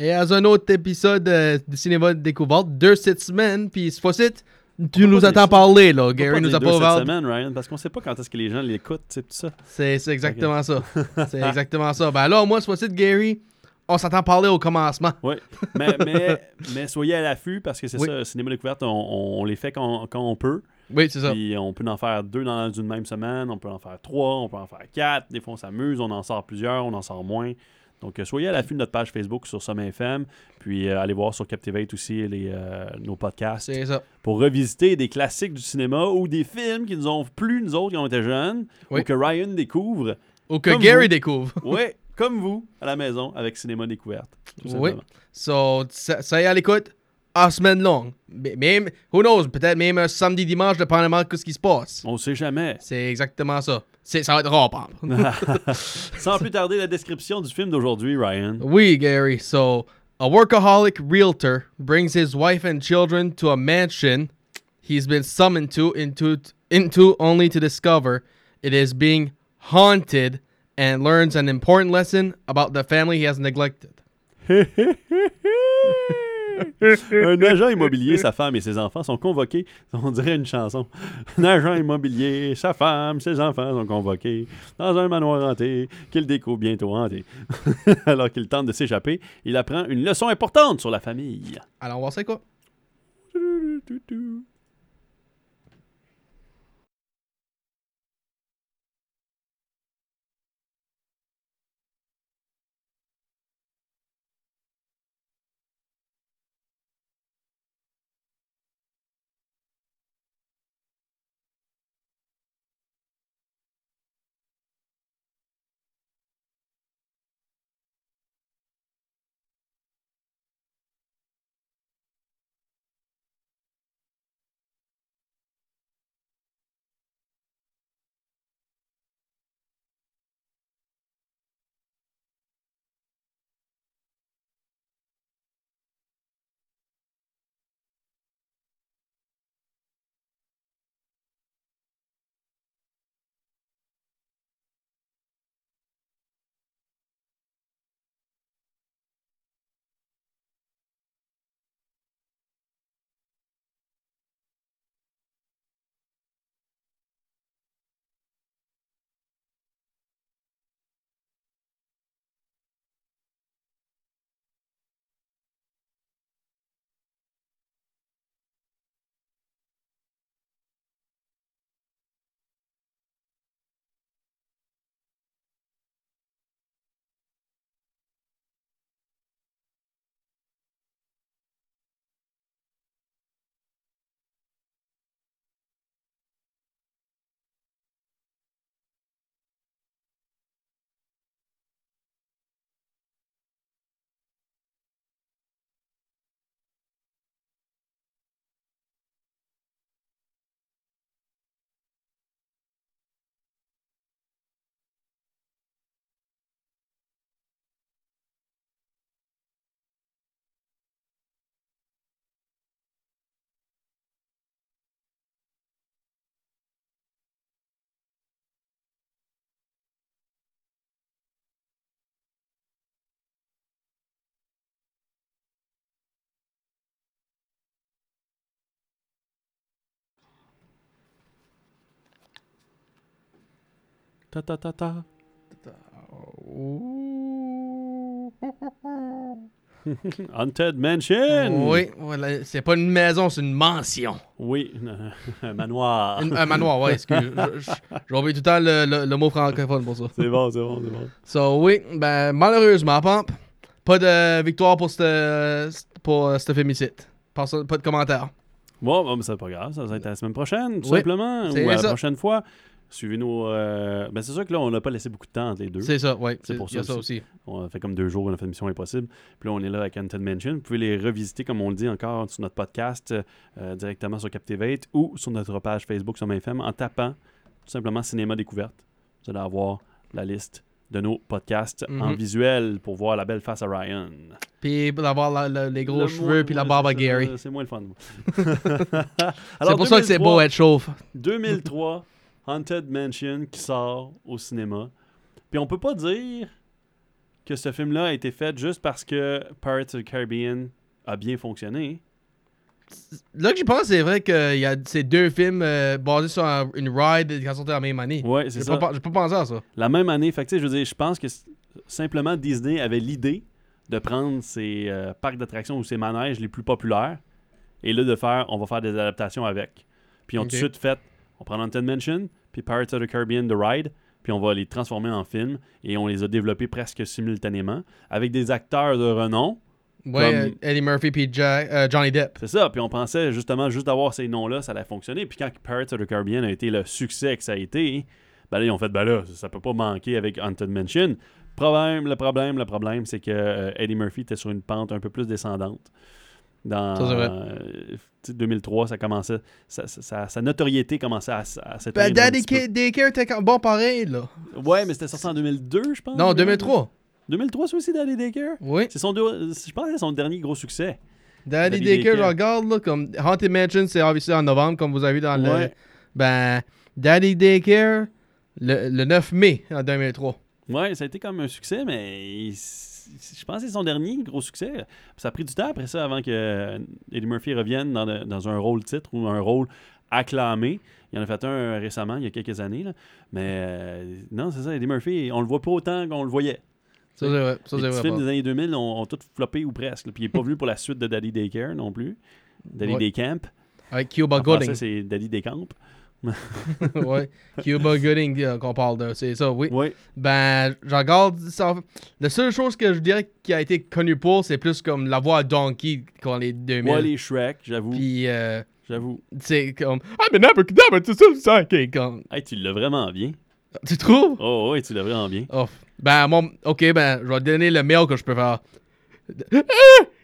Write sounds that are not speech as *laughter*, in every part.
Et à un autre épisode euh, de Cinéma Découverte, deux cette semaine, puis cette fois-ci, tu nous attends parler, là. Gary pas nous a pas cette ouvert. semaine, Ryan, parce qu'on sait pas quand est-ce que les gens l'écoutent, c'est tout ça. C'est exactement ça. C'est exactement ça. Ben là, moi, cette fois-ci, Gary, on s'entend parler au commencement. Oui, mais, mais, mais soyez à l'affût parce que c'est Oui. ça, cinéma découverte, on, on- on les fait quand, quand on peut. Oui, c'est ça. Puis on peut en faire deux dans une même semaine, on peut en faire trois, on peut en faire quatre. Des fois, on s'amuse, on en sort plusieurs, on en sort moins. Donc, euh, soyez à l'affût de notre page Facebook sur Sommet FM. Puis, euh, allez voir sur Captivate aussi les, euh, nos podcasts C'est ça. pour revisiter des classiques du cinéma ou des films qui nous ont plu, nous autres, qui ont été jeunes, Oui. ou que Ryan découvre. Ou que Gary vous. découvre. *laughs* Oui, comme vous, à la maison, avec Cinéma Découverte. Oui. So, ça, ça y est à l'écoute, en semaine longue. Même, who knows, peut-être même un samedi, dimanche, dépendamment de ce qui se passe. On sait jamais. C'est exactement ça. C'est, ça va être rare, par. *laughs* Sans plus tarder, la description du film d'aujourd'hui, Ryan. Oui, Gary. So, a workaholic realtor brings his wife and children to a mansion he's been summoned to into into only to discover it is being haunted and learns an important lesson about the family he has neglected. *laughs* *laughs* Un agent immobilier, sa femme et ses enfants sont convoqués. On dirait une chanson. Un agent immobilier, sa femme, ses enfants sont convoqués dans un manoir hanté qu'il découvre bientôt hanté. *laughs* Alors qu'il tente de s'échapper, il apprend une leçon importante sur la famille. Alors, on va voir c'est quoi. Ta ta ta ta. *laughs* Haunted Mansion. Oui, voilà, c'est pas une maison, c'est une mansion. Oui, *laughs* un manoir. Une- un manoir, ouais, excuse. *laughs* Oublié tout le temps le, le- le mot francophone pour ça. C'est bon, c'est bon, c'est bon. So, oui, ben, malheureusement, Pomp, pas de victoire pour ce pour euh, ce film ici. Pas, pas de commentaire. Bon, bon, mais c'est pas grave, ça va être la semaine prochaine, tout Oui, simplement. Ou la ça. prochaine fois. Suivez-nous. euh, Ben, c'est sûr que là, on n'a pas laissé beaucoup de temps entre les deux. C'est ça, oui. C'est pour il y a ça ça aussi. On a fait comme deux jours, on a fait Mission Impossible. Puis là, on est là avec Haunted Mansion. Vous pouvez les revisiter, comme on le dit encore, sur notre podcast, euh, directement sur Captivate ou sur notre page Facebook sur FM en tapant tout simplement Cinéma Découverte. Vous allez avoir la liste de nos podcasts en Mhm. visuel pour voir la belle face à Ryan. Puis d'avoir les gros Le cheveux puis la barbe à Gary. C'est moins le fun. *laughs* C'est pour ça que c'est beau être chauve. Que ce film-là a été fait juste parce que Pirates of the Caribbean a bien fonctionné. Là que j'y pense, c'est vrai qu'il y a ces deux films euh, basés sur un- une ride qui ont sorti la même année. Ouais, c'est ça. pas, j'ai pas pensé à ça. La même année, fait que, je veux dire, je pense que simplement Disney avait l'idée de prendre ses euh, parcs d'attractions ou ses manèges les plus populaires et là de faire, on va faire des adaptations avec. Puis ils ont Ok. tout de suite fait, on prend Haunted Mansion, puis Pirates of the Caribbean The Ride, puis on va les transformer en film et on les a développés presque simultanément avec des acteurs de renom. Ouais, Comme- euh, Eddie Murphy puis euh, Johnny Depp. C'est ça, puis on pensait justement juste d'avoir ces noms-là, ça allait fonctionner. Puis quand Pirates of the Caribbean a été le succès que ça a été, ben là, ils ont fait, ben là, ça, ça peut pas manquer avec Haunted Mansion. Problème, le problème, le problème, c'est que euh, Eddie Murphy était sur une pente un peu plus descendante. Dans Ça, c'est vrai. euh, tu sais, 2003, ça commençait, sa, sa- sa- sa notoriété commençait à, à s'éteindre Ben, Daycare était bon pareil, là. Ouais, mais c'était sorti en 2002, je pense. Non, 2003. 2003, c'est aussi Daddy Daycare. Oui. C'est son, je pense que c'est son dernier gros succès. Daddy, Daddy Daycare, je Daycare. regarde, là, comme Haunted Mansion, c'est obviously en novembre, comme vous avez vu dans le. Ben, Daddy Daycare, le, le 9 mai en 2003. Ouais, ça a été comme un succès, mais je pense que c'est son dernier gros succès. Ça a pris du temps après ça avant que euh, Eddie Murphy revienne dans, le- dans un rôle titre ou un rôle acclamé. Il en a fait un euh, récemment, il y a quelques années. là. Mais euh, non, c'est ça, Eddie Murphy, on le voit pas autant qu'on le voyait. Ça, c'est vrai. Ça, Les petits vrai. films pas. des années 2000 ont, ont tous floppé ou presque. là. Puis il n'est pas venu pour la suite de Daddy Daycare non plus. Daddy Ouais. Daycamp. Avec Cuba Gooding. c'est Daddy Daycamp. *laughs* ouais. Cuba Gooding euh, qu'on parle de. C'est ça, oui. Oui, Ben, je regarde ça. La seule chose que je dirais qui a été connue pour, c'est plus comme la voix à Donkey quand les 2000. moi les Shrek, j'avoue. Puis, euh, J'avoue. c'est comme. Ah, mais n'importe c'est ça, c'est ça, comme. Hey, tu l'as vraiment bien. Tu trouves? Oh, oui, tu l'as vraiment bien. Oh. Ben, mon. Ok, ben, je vais te donner le mail que je peux faire. Eh,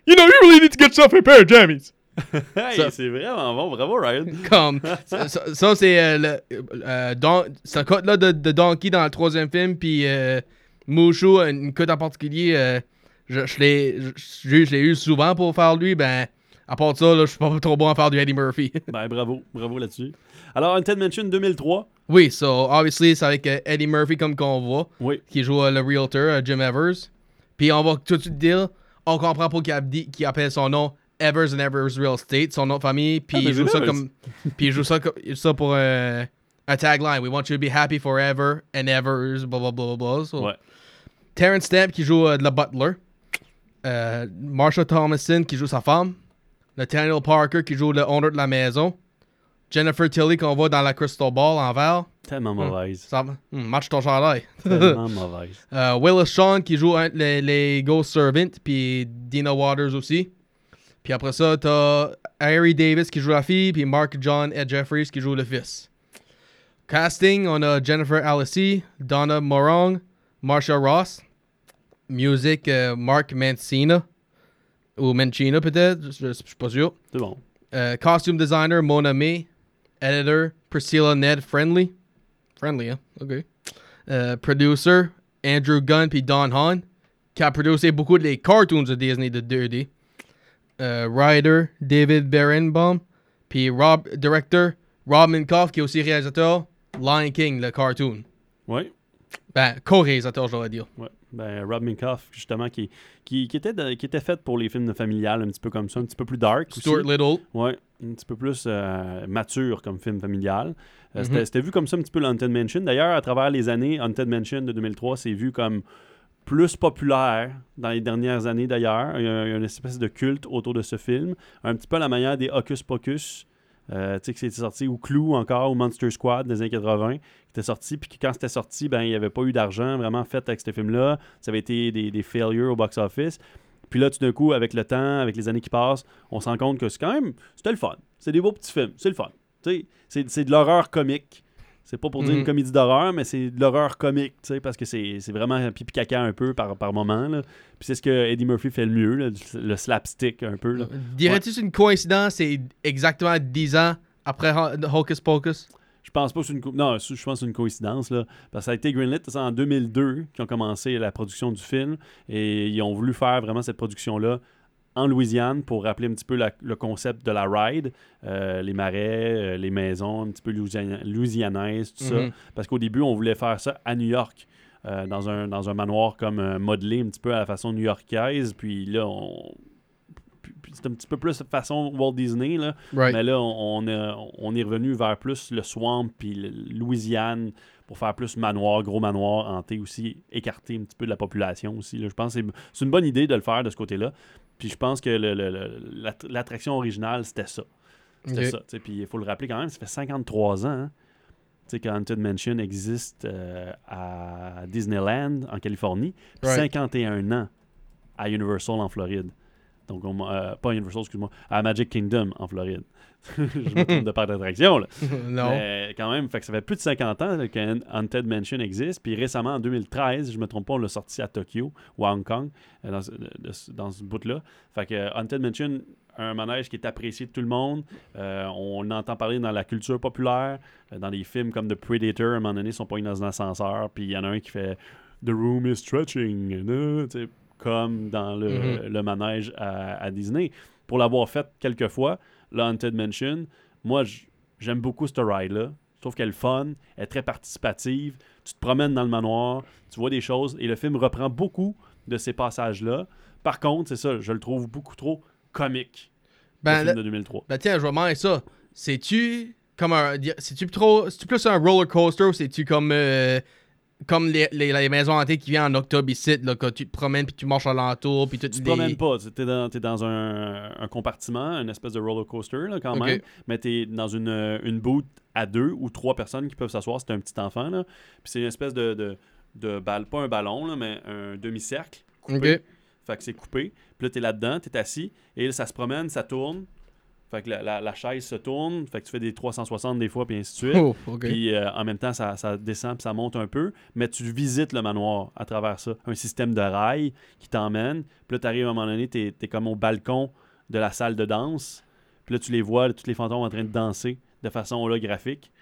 you know, you really need to get yourself a pair of jammies. *laughs* Hey, Ça- c'est vraiment bon. Bravo, Ryan. *laughs* Comme. ça, ça- ça, c'est euh, le. Euh, don, cette cote-là de, de Donkey dans le troisième film, puis euh, Mushu, une cote en particulier, euh, je, je l'ai je, je- eu souvent pour faire lui, ben. À part de ça, là, je suis pas trop bon à faire du Eddie Murphy. *laughs* Ben, bravo. Bravo là-dessus. Alors, Haunted Mansion 2003. oui, so, obviously, c'est avec euh, Eddie Murphy comme qu'on voit, Oui. qui joue le realtor, Jim Evers. Puis on va tout de suite dire, on comprend pas qu'il appelle son nom Evers and Evers Real Estate, son nom de famille, puis Ah, il joue ça comme. puis il joue ça, ça pour euh, un tagline. We want you to be happy forever and evers, blah blah blah blah. blah. So, Ouais. Terrence Stamp qui joue euh, le butler. Euh, Marsha Thomason qui joue sa femme. Nathaniel Parker qui joue le owner de la maison. Jennifer Tilly qu'on voit dans la Crystal Ball en verre. Tellement mauvaise. Ça, hum, match ton chandail. *laughs* Tellement mauvaise. Euh, Willis Shawn qui joue les, les Ghost Servant, puis Dina Waters aussi. Puis après ça, t'as Harry Davis qui joue la fille, puis Mark John Ed Jeffries qui joue le fils. Casting, on a Jennifer Alisi, Donna Morong, Marsha Ross. Music, euh, Mark Mancina. Ou Mancina peut-être, je, je suis pas sûr. C'est bon. Euh, costume designer, Mona May. Editor, Priscilla Ned Friendly. Friendly, hein? OK. Euh, producer, Andrew Gunn puis Don Hahn, qui a produit beaucoup des cartoons de Disney de 2D. Euh, writer, David Berenbaum. Puis Rob, director, Rob Minkoff, qui est aussi réalisateur, Lion King, le cartoon. Oui. Ben, co-réalisateur, j'aurais dire. Ouais. Ben, Rob Minkoff, justement, qui, qui, qui était de- qui était fait pour les films de familial, un petit peu comme ça, un petit peu plus dark. aussi. Stuart Little. Ouais, un petit peu plus euh, mature comme film familial. Euh, Mhm. c'était- C'était vu comme ça un petit peu le Haunted Mansion. D'ailleurs, à travers les années, Haunted Mansion de 2003, c'est vu comme plus populaire dans les dernières années d'ailleurs. Il y a une espèce de culte autour de ce film. Un petit peu à la manière des Hocus Pocus. Euh, tu sais, que c'était sorti, ou Clou encore, ou Monster Squad des années 80, qui était sorti, puis quand c'était sorti, ben, il n'y avait pas eu d'argent vraiment fait avec ce film-là. Ça avait été des, des failures au box-office. Puis là, tout d'un coup, avec le temps, avec les années qui passent, on se rend compte que c'est quand même, c'était le fun. C'est des beaux petits films, c'est le fun. C'est de l'horreur comique. C'est pas pour dire Mhm. une comédie d'horreur, mais c'est de l'horreur comique, tu sais, parce que c'est, vraiment pipi caca un peu par, par moment. Là. Puis c'est ce que Eddie Murphy fait le mieux, là, le slapstick un peu. Là. Dirais-tu une coïncidence? C'est exactement 10 ans après Ho- Hocus Pocus? Je pense pas que c'est une co- non, je pense une coïncidence là, parce que ça a été greenlit en 2002 qu'ils ont commencé la production du film et ils ont voulu faire vraiment cette production là en Louisiane pour rappeler un petit peu la- le concept de la ride, euh, les marais, euh, les maisons, un petit peu louisiana- louisianaises, tout ça. Mhm. Parce qu'au début, on voulait faire ça à New York. euh, dans, un, dans un manoir comme euh, modelé un petit peu à la façon new-yorkaise. Puis là, on... c'est un petit peu plus façon Walt Disney. Là. Right. Mais là, on, on est, on est revenu vers plus le swamp puis Louisiane pour faire plus manoir, gros manoir, hanté aussi, écarter un petit peu de la population aussi. là. Je pense que c'est- c'est une bonne idée de le faire de ce côté-là. Puis je pense que le- le- l'attraction originale, c'était ça. C'était ça. Puis il faut le rappeler quand même, ça fait 53 ans hein, que Haunted Mansion existe euh, à Disneyland en Californie, puis Right. 51 ans à Universal en Floride. Donc, on- euh, pas Universal, excuse-moi, à Magic Kingdom en Floride. Je me trompe de parc d'attraction, là. *laughs* non. Mais quand même, fait que ça fait plus de 50 ans là, que Haunted Mansion existe. Puis récemment, en 2013, je me trompe pas, on l'a sorti à Tokyo ou à Hong Kong, euh, dans, ce- ce bout-là. Fait que euh, Haunted Mansion, un manège qui est apprécié de tout le monde. Euh, on entend parler dans la culture populaire, euh, dans des films comme The Predator, à un moment donné, ils sont pas dans un ascenseur, puis il y en a un qui fait The room is stretching, euh, comme dans le, Mhm. le manège à, à Disney. Pour l'avoir fait quelques fois, le Haunted Mansion, moi, j'aime beaucoup cette ride-là. Je trouve qu'elle est fun, elle est très participative. Tu te promènes dans le manoir, tu vois des choses, et le film reprend beaucoup de ces passages-là. Par contre, c'est ça, je le trouve beaucoup trop comique. le Ben, film là- de 2003. ben tiens, je vais ça. C'est-tu comme un. C'est-tu trop. C'est-tu plus un roller coaster ou c'est-tu comme. euh, comme les, les, les maisons hantées qui viennent en octobre ici, là, quand tu te promènes puis tu marches alentour puis Tu te promènes pas, tu es dans, t'es dans un, un compartiment, une espèce de roller coaster là, quand même, mais tu es dans une, une booth à deux ou trois personnes qui peuvent s'asseoir, c'est un petit enfant. Là. Puis c'est une espèce de, de, de balle, pas un ballon, là, mais un demi-cercle coupé. Fait que c'est coupé. Puis là, t'es là-dedans, t'es assis. Et là, ça se promène, ça tourne. Fait que la, la- la chaise se tourne. Fait que tu fais des 360 des fois, puis ainsi de suite. Oh. Puis euh, en même temps, ça, ça descend, puis ça monte un peu. Mais tu visites le manoir à travers ça. Un système de rails qui t'emmène. Puis là, tu arrives à un moment donné, tu es, comme au balcon de la salle de danse. Puis là, tu les vois, tous les fantômes en train de danser de façon holographique.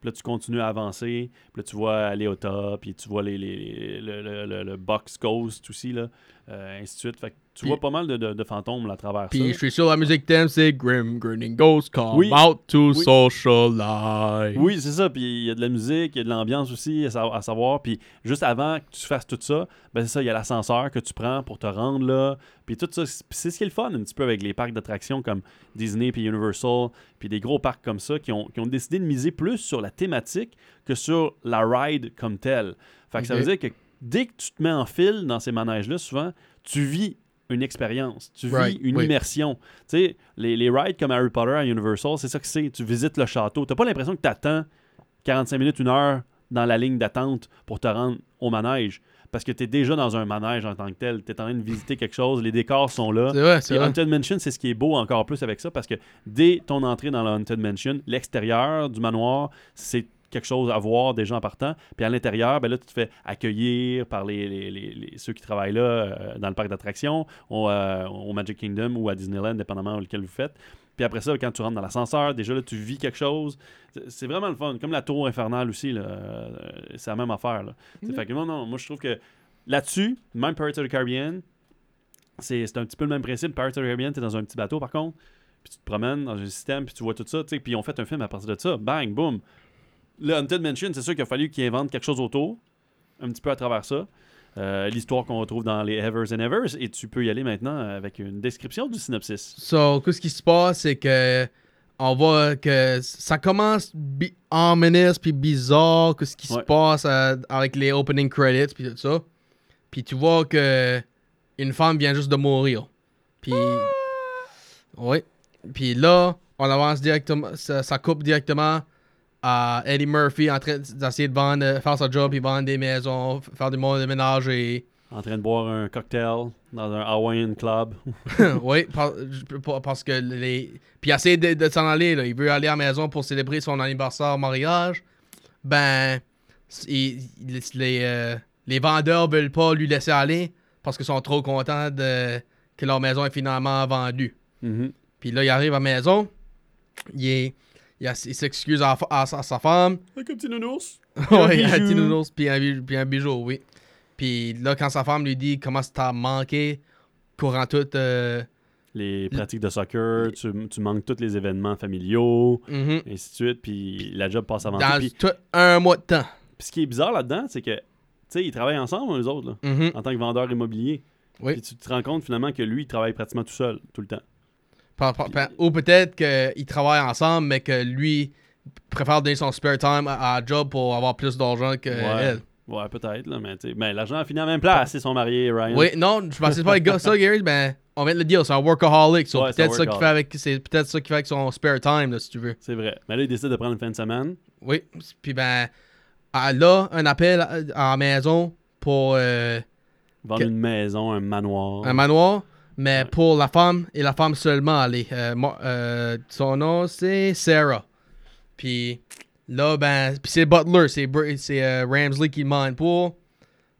Puis là, tu continues à avancer. Puis là, tu vois aller au top. Puis tu vois les, les- le, le- le- le box ghost aussi, là. Euh, ainsi de suite. Fait que tu vois pas mal de, de- de fantômes là, à travers Puis je ça. suis sûr la musique thème c'est Grim Grinning Ghost come Oui. out to Oui. socialize. Oui, c'est ça. Puis il y a de la musique, il y a de l'ambiance aussi à, sa- à savoir. Puis juste avant que tu fasses tout ça, ben c'est ça, il y a l'ascenseur que tu prends pour te rendre là. Puis tout ça, c'est ce qui est le fun un petit peu avec les parcs d'attractions comme Disney puis Universal, puis des gros parcs comme ça qui ont, qui ont décidé de miser plus sur la thématique que sur la ride comme telle. Fait que ça veut dire que dès que tu te mets en file dans ces manèges-là, souvent, tu vis une expérience, tu vis Right, une oui. immersion. Tu sais, les, les rides comme Harry Potter à Universal, c'est ça que c'est. Tu visites le château. T'as pas l'impression que tu attends 45 minutes, une heure dans la ligne d'attente pour te rendre au manège. Parce que tu es déjà dans un manège en tant que tel. Tu es en train de visiter quelque chose, les décors sont là. C'est vrai, c'est Puis vrai. Haunted Mansion, c'est ce qui est beau encore plus avec ça parce que dès ton entrée dans le Haunted Mansion, l'extérieur du manoir, c'est quelque chose à voir déjà en partant. Puis à l'intérieur, ben là, tu te fais accueillir par les, les- les- les- ceux qui travaillent là euh, dans le parc d'attractions, au, euh, au Magic Kingdom ou à Disneyland, dépendamment lequel vous faites. Puis après ça, quand tu rentres dans l'ascenseur, déjà là, tu vis quelque chose. C'est- vraiment le fun. Comme la tour infernale aussi, euh, c'est la même affaire. Là. Mm. Fait que non, non, moi je trouve que là-dessus, même Pirates of the Caribbean, c'est c'est un petit peu le même principe. Pirates of the Caribbean, t'es dans un petit bateau par contre, puis tu te promènes dans un système, puis tu vois tout ça, tu sais, puis ils ont fait un film à partir de ça. Bang, boom. Le Haunted Mansion, c'est sûr qu'il a fallu qu'ils inventent quelque chose autour, un petit peu à travers ça. Euh, L'histoire qu'on retrouve dans les Evers and Evers, et tu peux y aller maintenant avec une description du synopsis. So, qu'est-ce qui se passe, c'est que on voit que ça commence bi- ominous puis bizarre, qu'est-ce qui se passe euh, avec les opening credits puis tout ça. Puis tu vois que une femme vient juste de mourir. Puis oui. Puis là, on avance directement, ça, ça coupe directement à Eddie Murphy en train d'essayer de vendre, euh, faire sa job, puis vendre des maisons, faire du monde de ménage et En train de boire un cocktail dans un Hawaiian club. *laughs* oui, par- parce que les. Puis il essaie de, de s'en aller, là. Il veut aller à la maison pour célébrer son anniversaire mariage. Ben, il- il- les, euh, les vendeurs veulent pas lui laisser aller parce qu'ils sont trop contents de, que leur maison est finalement vendue. Mhm. Puis là, il arrive à la maison. Il est. Il, a- il s'excuse à, à- à sa femme. Avec un petit nounours. *laughs* Bijou. un petit nounours, puis un, bijou- puis un bijou, oui. Puis là, quand sa femme lui dit comment ça t'a manqué, courant tout. euh, Les pratiques de soccer, tu, tu manques tous les événements familiaux, mhm, et ainsi de suite, puis la job passe avant tout. dans Puis, tout un mois de temps. puis ce qui est bizarre là-dedans, c'est que sais, ils travaillent ensemble, eux autres, là, Mhm. en tant que vendeur immobilier. Oui. Puis tu te rends compte finalement que lui, il travaille pratiquement tout seul, tout le temps. Ou peut-être qu'ils travaillent ensemble, mais que lui préfère donner son spare time à, à job pour avoir plus d'argent que Ouais. elle. Ouais, peut-être, là, mais ben, l'argent a fini à la même place, ils sont mariés, Ryan. Oui, non, je pensais pas que ça, Gary, ben, on vient de le dire, c'est un workaholic. so Ouais, peut-être ça qui fait avec, c'est peut-être ça qui fait avec son spare time, là, si tu veux. C'est vrai. Mais là, il décide de prendre une fin de semaine. Oui, puis ben, elle a un appel à, à la maison pour euh, Vendre Que- une maison, un manoir. un manoir, mais pour la femme et la femme seulement. Elle est, euh, euh, son nom, c'est Sarah. Puis là, ben, c'est Butler, c'est euh, Ramsley qui demande pour.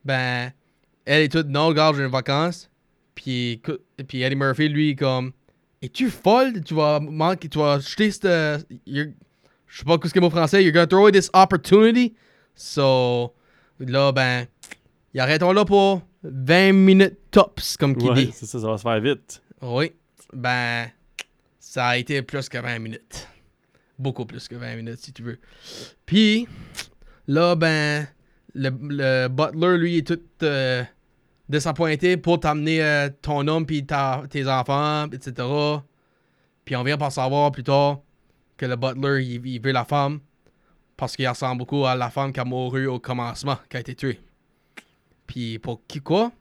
Ben, elle est toute, non, regarde, j'ai une vacance. Puis, puis Eddie Murphy, lui, comme, es-tu folle? Tu vas manquer, tu vas jeter cette. you're- Je sais pas ce que mot français, you're gonna throw away this opportunity? So, là, ben, il arrêtons là pour 20 minutes tops, comme qui Ouais, dit. c'est ça, ça va se faire vite. Oui, ben, ça a été plus que 20 minutes. Beaucoup plus que 20 minutes, si tu veux. Puis, là, ben, le, le butler, lui, est tout euh, désappointé pour t'amener euh, ton homme puis ta- tes enfants, etc. Puis on vient par savoir plus tard que le butler, il, il veut la femme parce qu'il ressemble beaucoup à la femme qui a mouru au commencement, qui a été tuée. Puis pour qui quoi?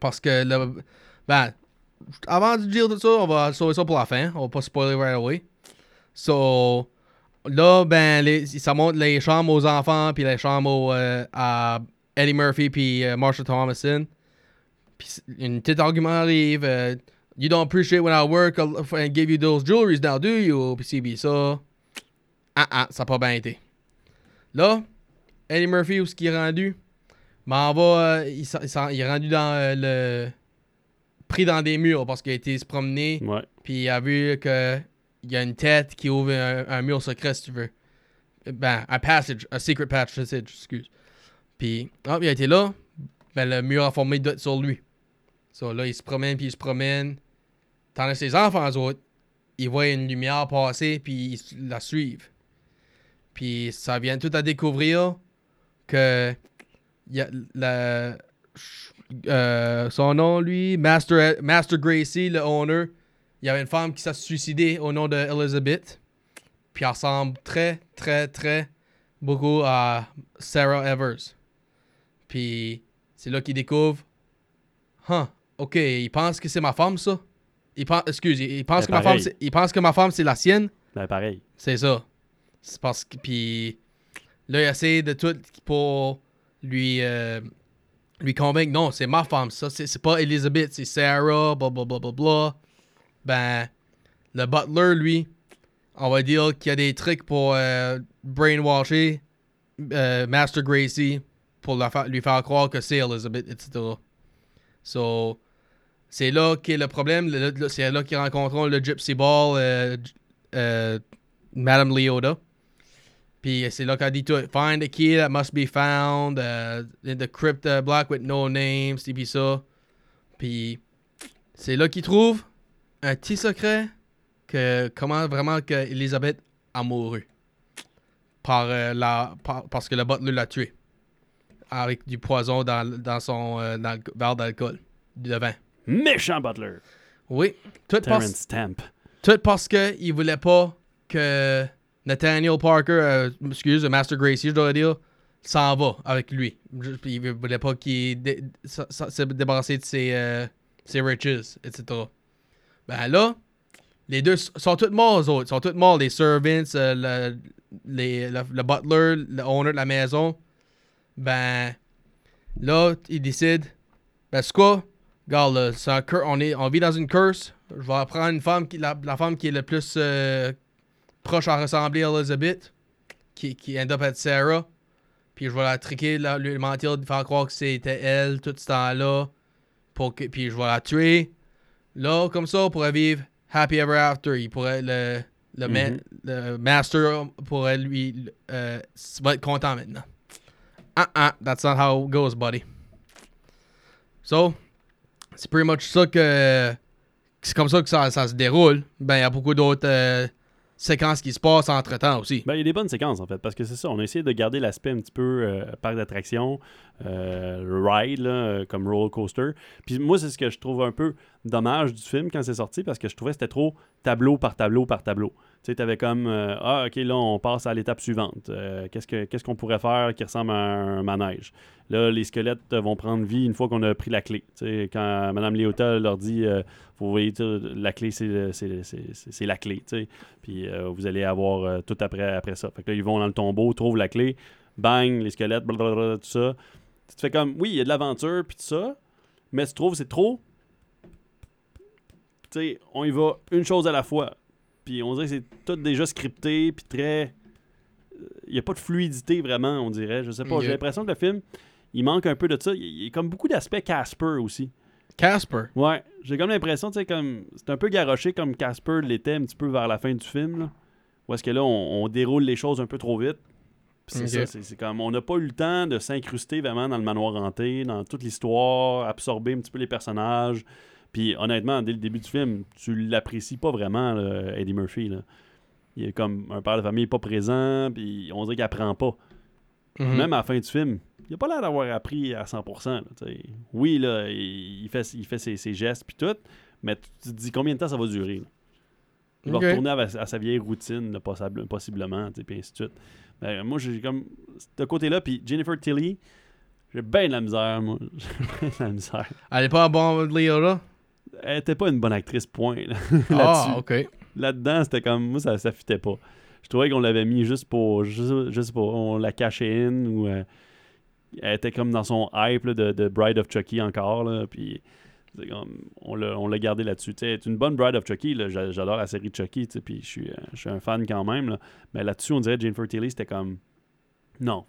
Parce que le... Ben, avant de dire tout ça, on va sauver ça pour la fin. On va pas spoiler right away. So, là, ben, ça montre les chambres aux enfants, puis les chambres aux, euh, à Eddie Murphy, puis euh, Marsha Thomason. Puis une petite argument arrive. euh, you don't appreciate when I work and give you those jewelries now, do you? Puis puis ça. Ah, ah, ça n'a pas bien été. Là, Eddie Murphy, où est-ce qu'il est rendu? M'en va, euh, il, il est rendu dans euh, le. pris dans des murs parce qu'il a été se promener. Ouais. Puis il a vu que il y a une tête qui ouvre un, un mur secret, si tu veux. Ben, un passage, un secret passage, excuse. Puis, hop, il a été là. Ben, le mur a formé sur lui. So, là, il se promène, puis il se promène. Tandis que ses enfants, eux autres, ils voient une lumière passer, puis ils la suivent. Puis, ça vient tout à découvrir que il y a la, euh, son nom, lui, Master, Master Gracie, le owner, il y avait une femme qui s'est suicidée au nom de Elizabeth. Puis elle ressemble très, très, très beaucoup à Sarah Evers. Puis c'est là qu'il découvre. Huh, ok, il pense que c'est ma femme, ça. Il pense, excuse, il pense Mais que ma femme, il pense que ma femme c'est la sienne. Ben, pareil. C'est ça. C'est parce que puis là il essaie de tout pour lui euh, lui convaincre non c'est ma femme ça c'est pas Elizabeth c'est Sarah blah blah blah blah. Ben le butler lui on va dire qu'il y a des trucs pour euh, brainwasher euh, Master Gracie pour lui faire croire que c'est Elizabeth etc. So c'est là qu'est le problème. C'est là qu'ils rencontreront le Gypsy Ball, euh, Madame Leota. Puis c'est là qu'elle dit tout. Find a key that must be found uh, in the crypt uh, block with no names, et puis ça. Puis c'est là qu'ils trouvent un petit secret que comment vraiment que Elizabeth a mouru. Par, euh, la, par- parce que le butler l'a tué. Avec du poison dans, dans son euh, dans le verre d'alcool. De vin. Méchant Butler. Oui. Tout parce, Stamp. tout parce que il voulait pas que Nathaniel Parker, euh, excuse, Master Gracie, je dois dire, s'en va avec lui. Il voulait pas qu'il se débarrasser de ses, euh, ses riches, etc. Ben là, les deux sont tous morts, eux autres. Ils sont tous morts, les servants, euh, le, le, le butler, le owner de la maison. Ben, là, ils décident, ben c'est quoi? Regarde, un on, est, on vit dans une curse. Je vais prendre une femme qui, la, la femme qui est le plus euh, proche à ressembler à Elizabeth, qui, qui end up être Sarah. Puis je vais la triquer, la, lui mentir, de faire croire que c'était elle tout ce temps-là. Pour que, puis je vais la tuer. Là, comme ça, on pourrait vivre happy ever after. Il pourrait, le, le, ma- Mhm. le master pourrait lui, euh, va être content maintenant. Ah ah, that's not how it goes, buddy. So, c'est pretty much ça que. C'est comme ça que ça, ça se déroule. Ben, il y a beaucoup d'autres euh, séquences qui se passent entre temps aussi. Ben, il y a des bonnes séquences en fait, parce que c'est ça, on a essayé de garder l'aspect un petit peu euh, parc d'attraction, euh, ride, euh, comme roller coaster. Puis moi, c'est ce que je trouve un peu dommage du film quand c'est sorti, parce que je trouvais que c'était trop tableau par tableau par tableau. Tu sais, t'avais comme, euh, ah, ok, là, on passe à l'étape suivante. Euh, qu'est-ce, que, qu'est-ce qu'on pourrait faire qui ressemble à un manège? Là, les squelettes vont prendre vie une fois qu'on a pris la clé. Quand Mme Léota leur dit, euh, vous voyez, la clé, c'est, la clé. Puis vous allez avoir tout après, après ça. Fait que là, ils vont dans le tombeau, trouvent la clé, bang, les squelettes, blablabla, tout ça. Tu te fais comme, oui, il y a de l'aventure, puis tout ça, mais tu trouves c'est trop. Tu sais, on y va une chose à la fois. Puis on dirait que c'est tout déjà scripté, puis très. Il n'y a pas de fluidité vraiment, on dirait. Je sais pas. J'ai l'impression que le film, il manque un peu de ça. Il y a comme beaucoup d'aspects Casper aussi. Casper. Ouais, j'ai comme l'impression, tu sais, comme. C'est un peu garoché comme Casper l'était un petit peu vers la fin du film, là. Où est-ce que là, on, on déroule les choses un peu trop vite. C'est ça, c'est comme. On n'a pas eu le temps de s'incruster vraiment dans le manoir hanté, dans toute l'histoire, absorber un petit peu les personnages. Puis honnêtement, dès le début du film, tu l'apprécies pas vraiment, là, Eddie Murphy, là. Il est comme un père de famille pas présent, puis on dirait qu'il apprend pas. Mhm. Même à la fin du film, il a pas l'air d'avoir appris à 100%. là, tu sais. oui, là, il fait, il fait ses, ses gestes puis tout, mais tu te dis combien de temps ça va durer. là? Il va retourner à, à sa vieille routine, possible- possiblement, puis ainsi de suite. Ben, moi, j'ai comme ce côté-là, puis Jennifer Tilly, j'ai bien de la misère, moi. *laughs* J'ai bien de la misère. Elle est pas bon de Léora? Elle était pas une bonne actrice, point. là, *laughs* Ah, là-dessus. ok. Là-dedans, c'était comme. Moi, ça, ça fitait pas. Je trouvais qu'on l'avait mis juste pour. Sais pas, on la cachait in ou. euh, elle était comme dans son hype là, de, de Bride of Chucky encore. Là, puis. c'est comme- on l'a gardé là-dessus. Tu sais, Elle est une bonne Bride of Chucky. J'adore la série Chucky. Puis je suis, euh, je suis un fan quand même. là. Mais là-dessus, on dirait Jennifer Tilly, c'était comme. Non.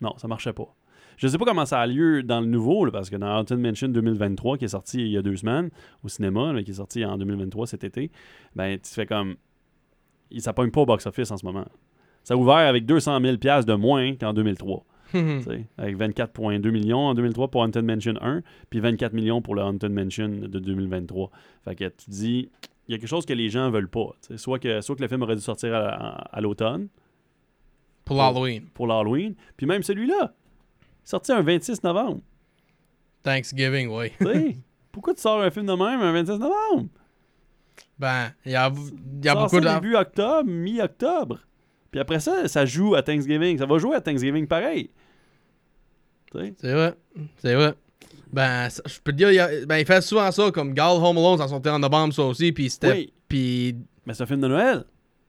Non, ça marchait pas. Je sais pas comment ça a lieu dans le nouveau, là, parce que dans Haunted Mansion 2023, qui est sorti il y a deux semaines au cinéma, là, qui est sorti en 2023 cet été, ben tu fais comme. il- Ça pogne pas au box-office en ce moment. Ça a ouvert avec 200 000 piastres de moins qu'en 2003. *laughs* Mhm. Avec 24,2 millions en 2003 pour Haunted Mansion 1, puis 24 millions pour le Haunted Mansion de 2023. Fait que tu dis, il y a quelque chose que les gens veulent pas. Soit que, soit que le film aurait dû sortir à, à- à l'automne, Pour l'Halloween. pour l'Halloween, puis même celui-là, sorti un 26 novembre. Thanksgiving, oui. tu sais. *laughs* Pourquoi tu sors un film de même un 26 novembre? Ben, il y a, y beaucoup de. début octobre, mi-octobre. Puis après ça, ça joue à Thanksgiving. Ça va jouer à Thanksgiving pareil. Tu sais? C'est vrai. C'est vrai. Ben, ça- je peux te dire, il, a- ben, il fait souvent ça, comme Gal Home Alone, ça sortait en novembre, ça aussi, puis c'était. Oui, Puis. mais c'est un film de Noël.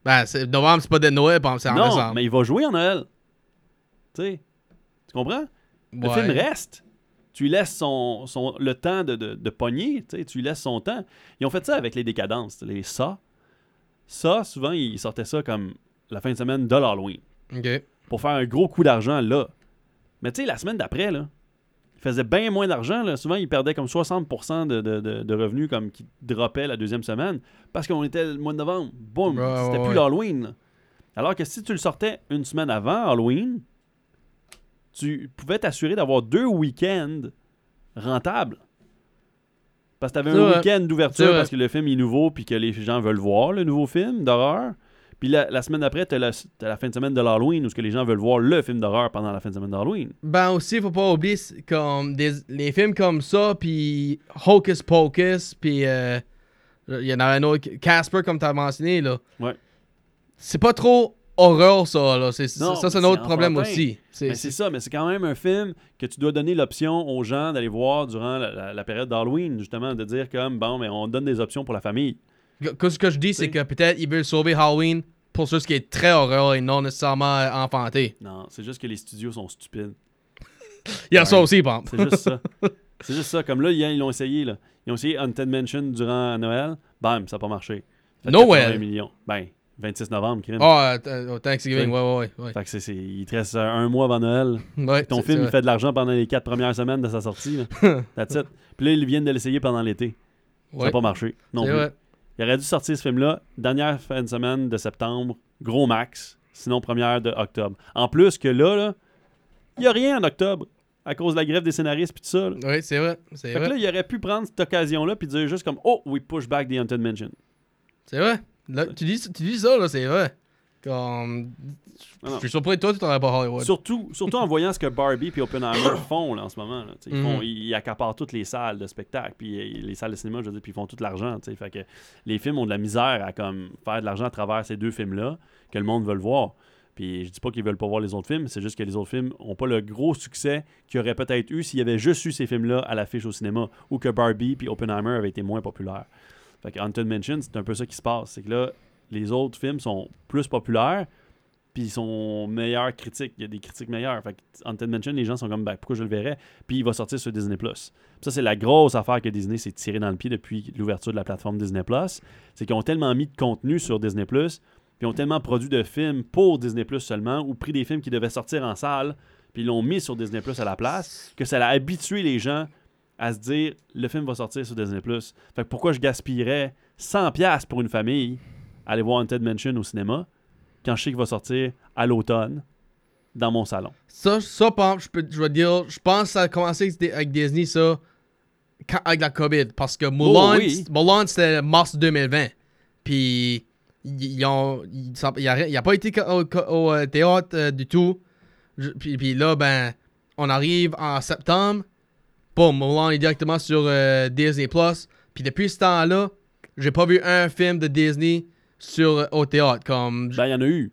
Ben, novembre, c'est pas de Noël, par exemple, c'est en non, décembre. mais il va jouer en Noël. Tu sais? Tu comprends? Le Ouais. film reste. Tu lui laisses son, son- le temps de, de, de pogner, tu lui laisses son temps. Ils ont fait ça avec les décadences, les ça. Ça, souvent, ils sortaient ça comme la fin de semaine de l'Halloween. Pour faire un gros coup d'argent là. Mais tu sais, la semaine d'après, là, il faisait bien moins d'argent. là. Souvent, il perdait comme 60% de, de, de- revenus comme qui droppaient la deuxième semaine parce qu'on était le mois de novembre. Boum, Ouais, c'était ouais, plus l'Halloween. Alors que si tu le sortais une semaine avant Halloween, tu pouvais t'assurer d'avoir deux week-ends rentables. Parce que tu avais C'est un week-end d'ouverture parce que le film est nouveau puis que les gens veulent voir le nouveau film d'horreur. Puis la, la semaine d'après, tu as, la fin de semaine de l'Halloween où ce que les gens veulent voir le film d'horreur pendant la fin de semaine d'Halloween. Ben aussi, faut pas oublier comme des, les films comme ça, puis Hocus Pocus, puis euh, il y en a un autre, Casper, comme t'as mentionné, là. Ouais. C'est pas trop horreur, ça, là. C'est, Non, ça, c'est un autre problème enfantin. aussi. C'est, Mais c'est ça, mais c'est quand même un film que tu dois donner l'option aux gens d'aller voir durant la, la- la période d'Halloween, justement, de dire comme, bon, mais on donne des options pour la famille. Que- Ce que je dis, c'est que peut-être ils veulent sauver Halloween pour ce qui est très horreur et non nécessairement euh, enfanté. Non, c'est juste que les studios sont stupides. Il y a Ouais. ça aussi, exemple. C'est juste ça. *laughs* C'est juste ça. Comme là, ils l'ont essayé. Là. Ils ont essayé Haunted Mansion durant Noël. Bam, ça n'a pas marché. Noël? 80 millions. Ben, 26 novembre, crime. Ah, euh, Thanksgiving, Oui. ouais, ouais, ouais. ouais. Fait que c'est, c'est- il te reste euh, un mois avant Noël. Ouais, Ton film, il fait de l'argent pendant les quatre premières semaines de sa sortie. Là. *laughs* That's it. Puis là, ils viennent de l'essayer pendant l'été. Ça n'a Ouais, pas marché. Non plus. vrai. Il aurait dû sortir ce film-là, dernière fin de semaine de septembre, gros max, sinon première de octobre. En plus que là, là il n'y a rien en octobre à cause de la grève des scénaristes puis tout ça. là. Oui, c'est vrai. C'est Fait que vrai. là, il aurait pu prendre cette occasion-là puis dire juste comme Oh, we push back the Haunted Mansion. C'est vrai. Là, tu, dis, tu dis ça, là, c'est vrai. Comme. Non. Je suis surpris que toi, tu t'aurais pas Hollywood. Surtout, surtout en voyant ce que Barbie et Oppenheimer *coughs* font là, en ce moment. là. Ils, font- Mhm. ils accaparent toutes les salles de spectacle, puis euh, les salles de cinéma, je veux dire, puis ils font tout l'argent. Fait que les films ont de la misère à comme, faire de l'argent à travers ces deux films-là que le monde veut le voir. Puis je dis pas qu'ils veulent pas voir les autres films, c'est juste que les autres films ont pas le gros succès qu'ils auraient peut-être eu s'il y avait juste eu ces films-là à l'affiche au cinéma, ou que Barbie puis Oppenheimer avaient été moins populaires. Fait que Haunted Mansion, c'est un peu ça qui se passe. C'est que là, les autres films sont plus populaires, puis ils sont meilleurs critiques. Il y a des critiques meilleures. Fait que Haunted Mansion, les gens sont comme, ben, pourquoi je le verrais? Puis il va sortir sur Disney+. Plus. Ça, c'est la grosse affaire que Disney s'est tiré dans le pied depuis l'ouverture de la plateforme Disney+. C'est qu'ils ont tellement mis de contenu sur Disney+, Plus, puis ont tellement produit de films pour Disney+, Plus seulement, ou pris des films qui devaient sortir en salle, puis ils l'ont mis sur Disney+, Plus à la place, que ça a habitué les gens à se dire, le film va sortir sur Disney+. Plus. Fait que pourquoi je gaspillerais 100$ pour une famille à aller voir Haunted Mansion au cinéma, quand je sais qu'il va sortir à l'automne dans mon salon? Ça, ça, je peux, je te dire, je pense que ça a commencé avec Di- avec Disney, ça, avec la COVID. Parce que Mulan, Oh, oui. Mulan c'était mars 2020. Puis, ils ont. Il a, il a pas été au, euh, théâtre euh, du tout. Puis, puis là, ben, on arrive en septembre. Boum, Mulan est directement sur euh, Disney Plus. Puis depuis ce temps-là, j'ai pas vu un film de Disney sur, euh, au théâtre. Comme, Ben, il y en a eu.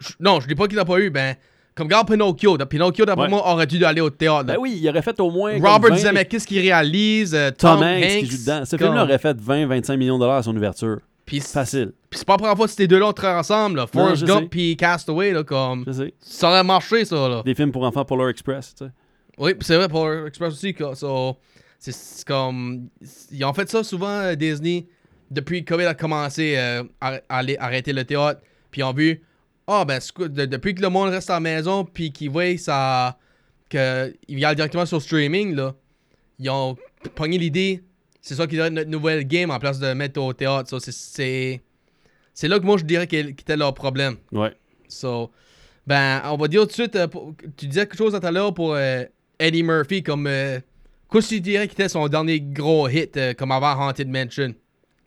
je- non, je dis pas qu'il a pas eu, ben, comme regarde Pinocchio. Pinocchio, d'après Ouais. moi, aurait dû aller au théâtre. Ben oui, il aurait fait au moins. Robert 20 Zemeckis qui réalise, euh, Tom, Tom Hanks, Hanks qui joue dedans. Ce comme- film-là aurait fait 20-25 millions de dollars à son ouverture. C'est Facile. puis c'est pas la première fois que ces deux-là ont travaillé ensemble. Là. Forrest Gump puis Castaway, là, comme... Je sais. Ça aurait marché, ça, là. Des films pour enfants Polar Express, tu sais. Oui, c'est vrai pour Express aussi. quoi. So, c'est comme. Ils ont fait ça souvent, euh, Disney, depuis que COVID a commencé euh, à, à aller arrêter le théâtre. Puis ils ont vu, ah, ben, quoi, de- depuis que le monde reste à la maison, puis qu'ils voient ça. qu'ils viennent directement sur streaming, là, ils ont pogné l'idée. C'est ça qui être notre nouvelle game en place de mettre au théâtre. So, c'est- c'est. Là que moi je dirais qu'elle- qu'était leur problème. Ouais. So, ben, on va dire tout de suite, euh, pour- tu disais quelque chose tout à l'heure pour euh, Eddie Murphy, comme, euh, qu'est-ce que tu dirais qui était son dernier gros hit, euh, comme avant Haunted Mansion?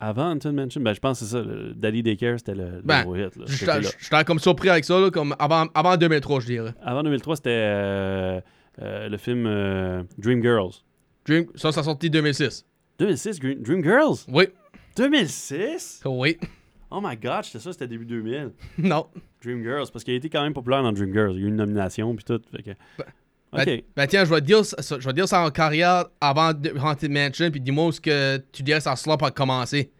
Avant Haunted Mansion, ben, je pense que c'est ça. le Daddy Daycare, c'était le, le Ben, gros hit. J'étais comme surpris avec ça, là, comme avant, avant 2003, je dirais. Avant 2003, c'était euh, euh, le film euh, Dreamgirls. Dream, ça, ça sorti 2006. 2006, Dream, Dreamgirls? Oui, 2006? oui, Oh my god, c'était ça, c'était début 2000. *laughs* non. Dreamgirls, parce qu'il a été quand même populaire dans Dreamgirls. Il y a eu une nomination, puis tout. Fait que... Ok. Ben, ben tiens, je vais te dire, je vais te dire ça en carrière avant de- Haunted Mansion, puis dis-moi où ce que tu dirais ça slump a commencé.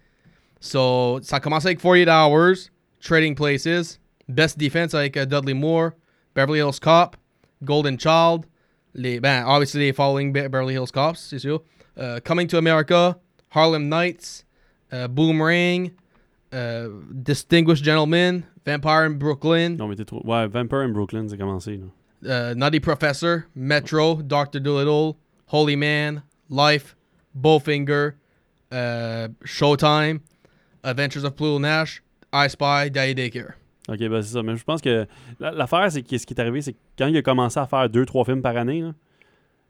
So, ça a commencé avec 48 Hours, Trading Places, Best Defense avec euh, Dudley Moore, Beverly Hills Cop, Golden Child, les, ben, obviously les Beverly Hills Cops, c'est sûr. Euh, Coming to America, Harlem Nights, euh, Boomerang, euh, Distinguished Gentleman, Vampire in Brooklyn, Non, mais t'es trop. Ouais, Vampire in Brooklyn, c'est commencé. Là. Uh, Nutty Professor, Metro, Doctor Dolittle, Holy Man, Life, Bowfinger, uh, Showtime, Adventures of Pluto Nash, I Spy, Daddy Daycare. Ok, ben c'est ça. Mais je pense que la- l'affaire, c'est que ce qui est arrivé, c'est que quand il a commencé à faire deux, trois films par année, là,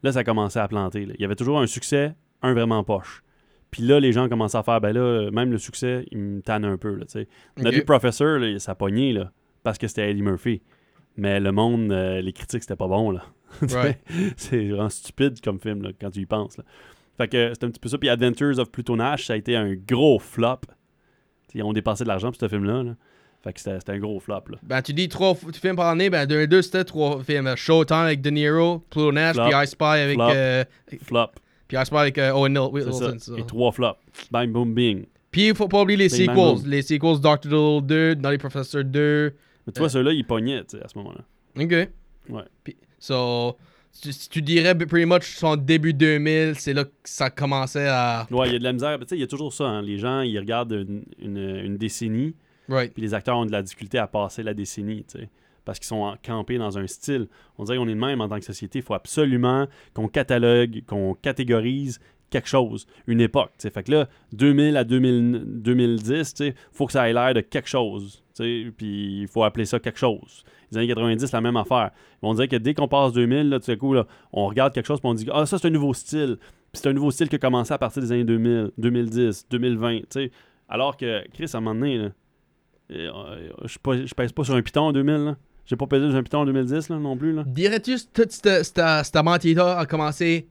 là, ça a commencé à planter. là. Il y avait toujours un succès, un vraiment poche. Puis là, les gens commençaient à faire, ben là, même le succès, il me tanne un peu. Là, tu sais. Nutty Ok. Professor, là, ça a pogné, là, parce que c'était Eddie Murphy. Mais le monde, euh, les critiques, c'était pas bon, là. *laughs* Right. c'est vraiment stupide comme film, là, quand tu y penses. Là. Fait que c'était un petit peu ça. Puis Adventures of Pluto Nash, ça a été un gros flop. T'sais, ils ont dépensé de l'argent pour ce film-là. là. Fait que c'était un gros flop, là. Ben, tu dis trois films par année, ben 2002 c'était trois films. Showtime avec De Niro, Pluto Nash, puis I Spy avec, Flop. euh, Flop. puis I Spy avec euh, Owen C'est. Wilson. ça. Et trois flops. Bang, boom, bing. Puis il faut pas oublier les sequels. Les sequels Doctor Dolittle 2, Nutty Professor 2. Mais tu vois, ceux-là, ils pognaient, à ce moment-là. Ok. Ouais. Puis, so, tu, tu dirais pretty much son début 2000, c'est là que ça commençait à. Ouais, il y a de la misère. Tu sais, il y a toujours ça. hein. Les gens, ils regardent une, une, une décennie, Right. puis les acteurs ont de la difficulté à passer la décennie, tu sais. Parce qu'ils sont campés dans un style. On dirait qu'on est de même en tant que société. Il faut absolument qu'on catalogue, qu'on catégorise quelque chose, une époque. tu sais. Fait que là, 2000 à 2000 2010, il faut que ça ait l'air de quelque chose. Puis il faut appeler ça quelque chose. Les années 90, la même affaire. On dirait que dès qu'on passe 2000, là, tout à coup, là, on regarde quelque chose puis on dit Ah, ça, c'est un nouveau style. Puis c'est un nouveau style qui a commencé à partir des années 2000, 2010, 2020. tu sais. Alors que, Chris, à un moment donné, là, euh, pas- je pèse pas sur un piton en 2000. Là. J'ai pas pesé sur un piton en 2010 là, non plus. Là. Dirais-tu que toute cette, mentalité-là a commencé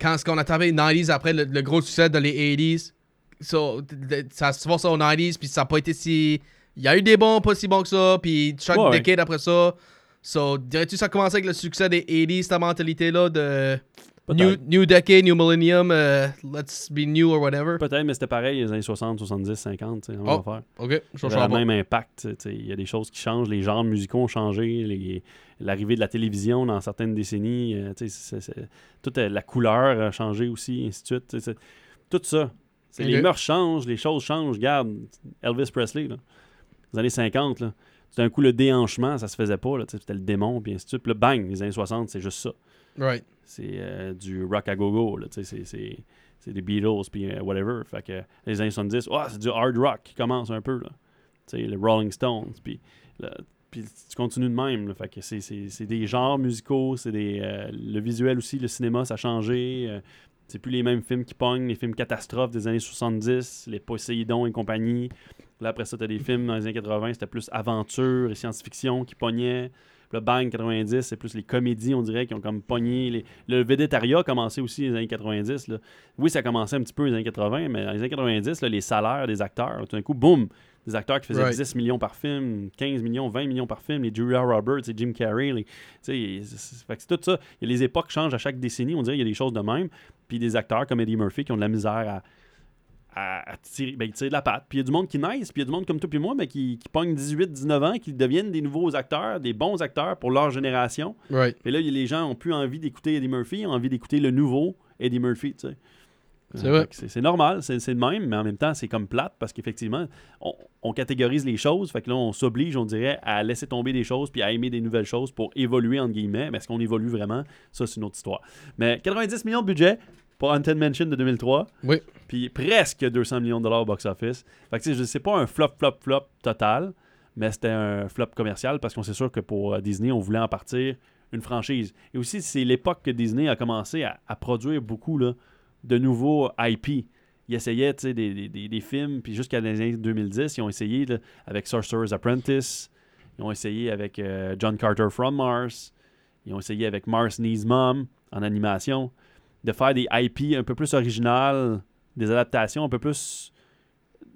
quand ce qu'on a travaillé 90s après le, gros succès de les 80s? So, d- d- ça se force aux 90s, puis ça n'a pas été si. Il y a eu des bons, pas si bons que ça, puis chaque Ouais, ouais. décade après ça. So, dirais-tu que ça a commencé avec le succès des 80s, cette mentalité-là de new, new decade, new millennium, euh, let's be new or whatever? Peut-être, mais c'était pareil les années 60, 70, 50, tu sais, Oh, affaire. Ok, je pas. le même impact. tu sais, Il y a des choses qui changent, les genres musicaux ont changé, l'arrivée de la télévision dans certaines décennies, euh, tu sais, toute euh, la couleur a changé aussi, ainsi de suite. Tout ça. Les mœurs changent, les choses changent. Regarde, Elvis Presley, là, les années 50, là, tout d'un coup, le déhanchement, ça se faisait pas. C'était le démon, puis ainsi de suite. Puis là, bang, les années 60, c'est juste ça. Right. C'est euh, du rock à gogo, c'est- des Beatles, puis euh, whatever. Fait que les années 70, oh, c'est du hard rock qui commence un peu, là. Les Rolling Stones, puis puis tu continues de même, là. Fait que c'est- des genres musicaux, c'est des... euh, le visuel aussi, le cinéma, ça a changé. euh, c'est plus les mêmes films qui pognent, les films catastrophes des années 70, les Poséidon et compagnie. Là, après ça, t'as des films dans les années 80, c'était plus aventure et science-fiction qui pognaient. Là, bang, 90, c'est plus les comédies, on dirait, qui ont comme pogné. Les... Le védétariat a commencé aussi dans les années 90. là. Oui, ça a commencé un petit peu dans les années 80, mais dans les années 90, là, les salaires des acteurs, tout d'un coup, boum, des acteurs qui faisaient Right. 10 millions par film, 15 millions, 20 millions par film, les Julia Roberts, les Jim Carrey, les- c'est- c'est fait que c'est tout ça. Les époques changent à chaque décennie, on dirait qu'il y a des choses de même. Puis des acteurs comme Eddie Murphy qui ont de la misère à, à, à tirer, ben, de la patte. Puis il y a du monde qui naissent, puis il y a du monde comme toi et moi, mais qui, qui pognent 18-19 ans, qui deviennent des nouveaux acteurs, des bons acteurs pour leur génération. Right. Et là, les gens ont plus envie d'écouter Eddie Murphy, ils ont envie d'écouter le nouveau Eddie Murphy, tu sais. C'est vrai. C'est normal, c'est c'est le même, mais en même temps, c'est comme plate parce qu'effectivement, on, on catégorise les choses. Fait que là, on s'oblige, on dirait, à laisser tomber des choses puis à aimer des nouvelles choses pour évoluer, entre guillemets. Mais est-ce qu'on évolue vraiment? Ça, c'est une autre histoire. Mais 90 millions de budget pour Haunted Mansion de 2003. Oui. Puis presque 200 millions de dollars au box-office. Fait que tu sais, je sais pas un flop, flop, flop total, mais c'était un flop commercial parce qu'on sait sûr que pour euh, Disney, on voulait en partir une franchise. Et aussi, c'est l'époque que Disney a commencé à, à produire beaucoup là, de nouveaux IP. Ils essayaient des, des- des- des films, puis jusqu'à les années 2010, ils ont essayé là, avec Sorcerer's Apprentice, ils ont essayé avec euh, John Carter from Mars, ils ont essayé avec Mars Needs Mom en animation, de faire des IP un peu plus originales, des adaptations un peu plus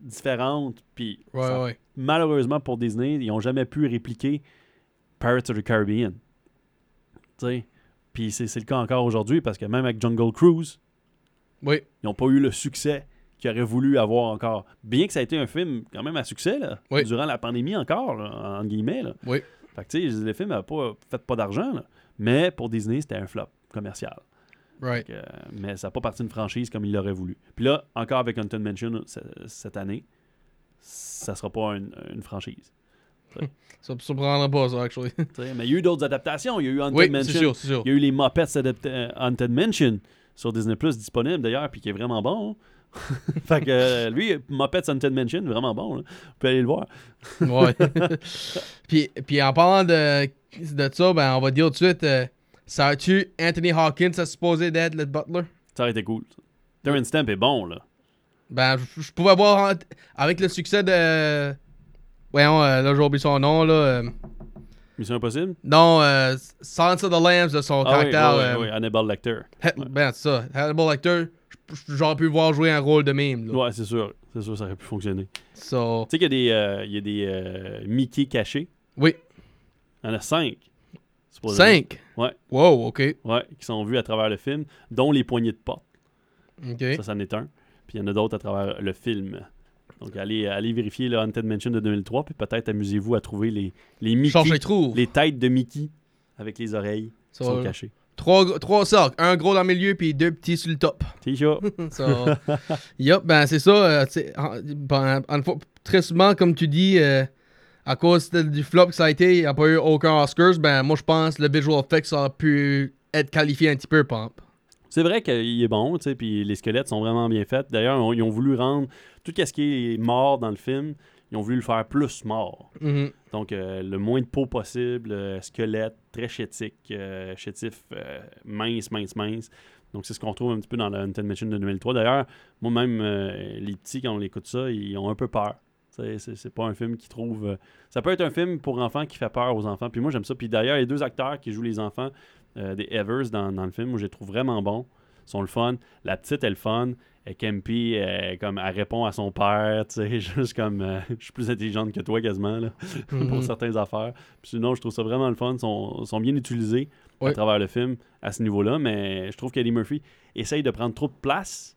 différentes, puis Ouais, ça- ouais. malheureusement pour Disney, ils n'ont jamais pu répliquer Pirates of the Caribbean. Puis c'est le cas encore aujourd'hui parce que même avec Jungle Cruise, Oui. ils n'ont pas eu le succès qu'ils auraient voulu avoir encore. Bien que ça a été un film quand même à succès, là, Oui. durant la pandémie encore, là, en guillemets. Là. Oui. Fait que tu sais, le film n'a pas fait pas d'argent, mais pour Disney, c'était un flop commercial. Right. Euh, mais ça n'a pas parti d'une franchise comme il l'aurait voulu. Puis là, encore avec Haunted Mansion cette année, ça sera pas une, une franchise. *laughs* Ça me surprendrait pas, ça, actually. *laughs* Mais il y a eu d'autres adaptations. Il y a eu Haunted oui, Mansion. sûr. Il y a eu les Muppets adaptés- euh, Haunted Mansion sur Disney Plus disponible d'ailleurs, puis qui est vraiment bon. *laughs* fait que euh, lui, Muppets Haunted Mansion, vraiment bon. là. Vous pouvez aller le voir. Ouais. puis, puis en parlant de, de ça, ben, on va dire tout de suite, euh, ça a-tu Anthony Hawkins à supposé d'être le butler? Ça aurait été cool. ça. Terrence Stamp est bon, là. Ben, je, pouvais voir, avec le succès de... Voyons, euh, là, j'ai oublié son nom, là. euh, Mission Impossible? non, euh, Silence of the Lambs, de son Ah oui, caractère. oui, euh, oui, Hannibal Lecter. Ben, c'est ça. Hannibal Lecter, j'aurais pu voir jouer un rôle de mime, là. Ouais, c'est sûr. C'est sûr, ça aurait pu fonctionner. So, Tu sais qu'il y a des, euh, il y a des euh, Mickey cachés? oui. Il y en a cinq. supposément. 5? Ouais. Wow, OK. Ouais, qui sont vus à travers le film, dont les poignées de porte. OK. Ça, c'en est un. Puis il y en a d'autres à travers le film. Donc, allez, allez vérifier le Haunted Mansion de 2003, puis peut-être amusez-vous à trouver les, les Mickey, les têtes de Mickey avec les oreilles qui So, sont cachées. trois, trois. Un gros dans le milieu, puis deux petits sur le top. T-shirt. *laughs* So, yup, ben c'est ça. euh, en- ben, en- en- très souvent, comme tu dis, euh, à cause du flop que ça a été, il n'y a pas eu aucun Oscars. Ben moi, je pense que le visual effects a pu être qualifié un petit peu, pomp. C'est vrai qu'il est bon, tu sais, puis les squelettes sont vraiment bien faits. D'ailleurs, on- ils ont voulu rendre tout ce qui est mort dans le film, ils ont voulu le faire plus mort. Mhm. Donc, euh, le moins de peau possible, euh, squelette, très chétique, euh, chétif, mince, mince, mince. Donc, c'est ce qu'on retrouve un petit peu dans la Haunted Mansion de 2003. D'ailleurs, moi-même, les petits, quand on écoute ça, ils ont un peu peur. C'est- pas un film qui trouve. euh, ça peut être un film pour enfants qui fait peur aux enfants. Puis moi, j'aime ça. Puis d'ailleurs, les deux acteurs qui jouent les enfants euh, des Evers dans, dans le film, moi, je les trouve vraiment bons. Ils sont le fun. La petite est le fun. Et Kempi, elle, comme, elle répond à son père, tu sais, *laughs* juste comme euh, je suis plus intelligente que toi quasiment là, *laughs* pour Mhm. certaines affaires. Puis sinon, je trouve ça vraiment le fun. Ils sont, sont bien utilisés à travers le film à ce niveau-là, mais je trouve qu'Eddie Murphy essaye de prendre trop de place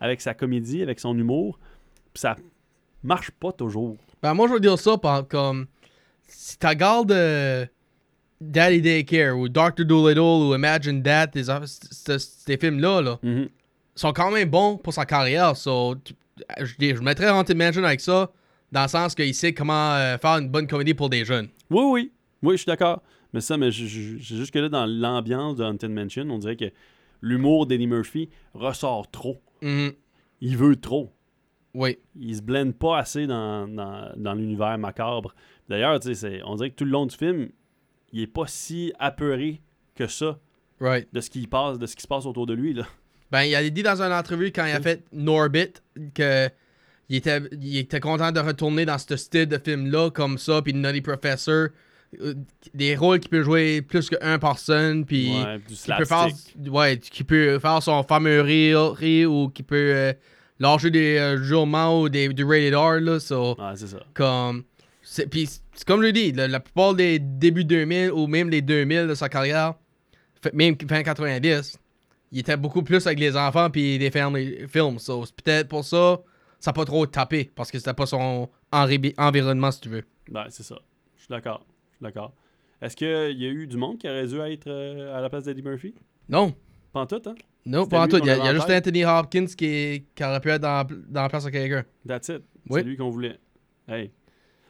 avec sa comédie, avec son humour, puis ça marche pas toujours. Ben, moi, je veux dire ça par comme. Si tu regardes euh, Daddy Daycare ou Dr. Dolittle ou Imagine That, des ces films-là, là, Mhm. sont quand même bons pour sa carrière. So, tu- je, mettrais Haunted Mansion avec ça, dans le sens qu'il sait comment euh, faire une bonne comédie pour des jeunes. Oui, oui, oui, je suis d'accord. Mais ça, mais juste que là, dans l'ambiance de Haunted Mansion, on dirait que l'humour d'Eddie Murphy ressort trop. Mhm. Il veut trop. Oui. il se blende pas assez dans, dans, dans l'univers macabre. D'ailleurs, tu sais, c'est- on dirait que tout le long du film, il est pas si apeuré que ça Right. de ce qui passe, de ce qui se passe autour de lui. Là. Ben, il a dit dans une entrevue quand il a fait Norbit que il était, il était content de retourner dans ce style de film-là, comme ça, puis Nutty Professor. euh, Des rôles qui peut jouer plus qu'un personne, puis Ouais, qui peut faire, ouais, qui peut faire son fameux rire, rire ou qui peut euh, lâcher des euh, ou des, du rated R, là, so, Ouais, c'est ça. comme... c'est- Puis, c'est comme je dis, la, la plupart des débuts 2000 ou même les 2000 de sa carrière, fait- même fin 90, il était beaucoup plus avec les enfants puis des family films. So, c'est peut-être pour ça, ça n'a pas trop tapé, parce que c'était pas son enri- environnement, si tu veux. Ben, c'est ça. Je suis d'accord. Je suis d'accord. Est-ce qu'il y a eu du monde qui aurait dû être euh, à la place d'Eddie Murphy? Non, Pas en tout, hein? non, pas en tout. Il y a, avait il y a en juste? Anthony Hopkins qui, qui aurait pu être dans, dans la place de quelqu'un. That's it. Oui. C'est lui qu'on voulait. Hey.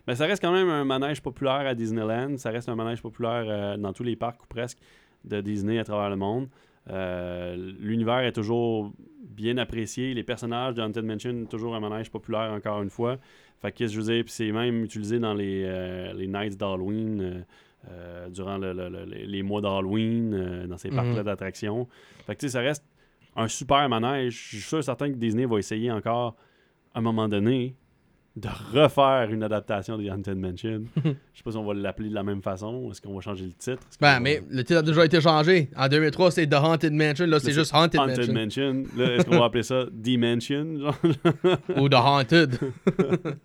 Mais ça reste quand même un manège populaire à Disneyland. Ça reste un manège populaire euh, dans tous les parcs ou presque de Disney à travers le monde. Euh, L'univers est toujours bien apprécié. Les personnages de Haunted Mansion, toujours un manège populaire encore une fois. Fait que je veux dire, puis c'est même utilisé dans les, euh, les nights d'Halloween, euh, durant le- le- le- les- mois d'Halloween, euh, dans ces Mhm. parcs-là d'attractions. Fait que tu sais, ça reste un super manège. Je suis sûr certain que Disney va essayer encore, à un moment donné, de refaire une adaptation de Haunted Mansion. *laughs* Je sais pas si on va l'appeler de la même façon. Est-ce qu'on va changer le titre? Ben, va- mais le titre a déjà été changé. En 2003, c'est The Haunted Mansion. Là, c'est juste Haunted, Haunted Mansion. Mansion. Est-ce qu'on va appeler ça Dimension? *laughs* Ou The Haunted. *laughs*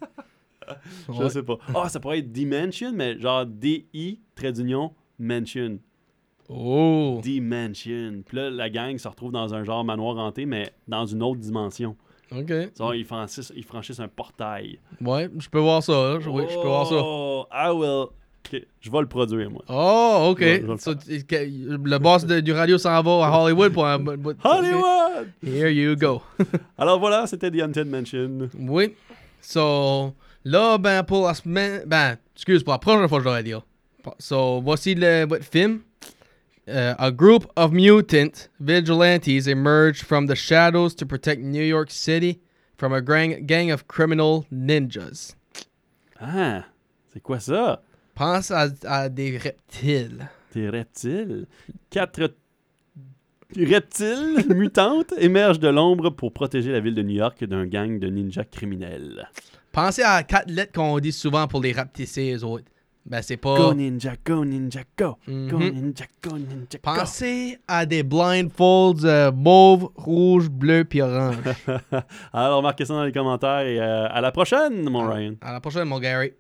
*laughs* Je sais pas. Ah, ça pourrait être Dimension, mais genre D-I, trait d'union, Mansion. Oh. Dimension. Puis là, la gang se retrouve dans un genre manoir hanté, mais dans une autre dimension. Ok. Ils franchissent, ils franchissent un portail. Ouais, je peux voir ça. là. Je- peux voir ça. Oh, I will. Je vais le produire, moi. Oh, ok. Je vais- je vais le So, boss de- du radio s'en va à Hollywood pour un. *laughs* Hollywood! Here you go. *laughs* Alors voilà, c'était The Haunted Mansion. Oui. So, là, ben, pour la semaine. Ben, excuse, pour la prochaine fois, je dois dire. So, voici le votre film. Uh, a group of mutant vigilantes emerge from the shadows to protect New York City from a gang, gang of criminal ninjas. Ah, c'est quoi ça? Pense à, à des reptiles. Des reptiles? Quatre reptiles mutantes émergent de l'ombre pour protéger la ville de New York d'un gang de ninjas criminels. Pensez à quatre lettres qu'on dit souvent pour les rapetisser, les autres. Ben, c'est pas. Go ninja, go ninja, go! Go Mhm. ninja, go ninja, go! Pensez à des blindfolds euh, mauve, rouge, bleu puis orange. *laughs* Alors, marquez ça dans les commentaires et euh, à la prochaine, mon Ryan. à la prochaine, mon Gary.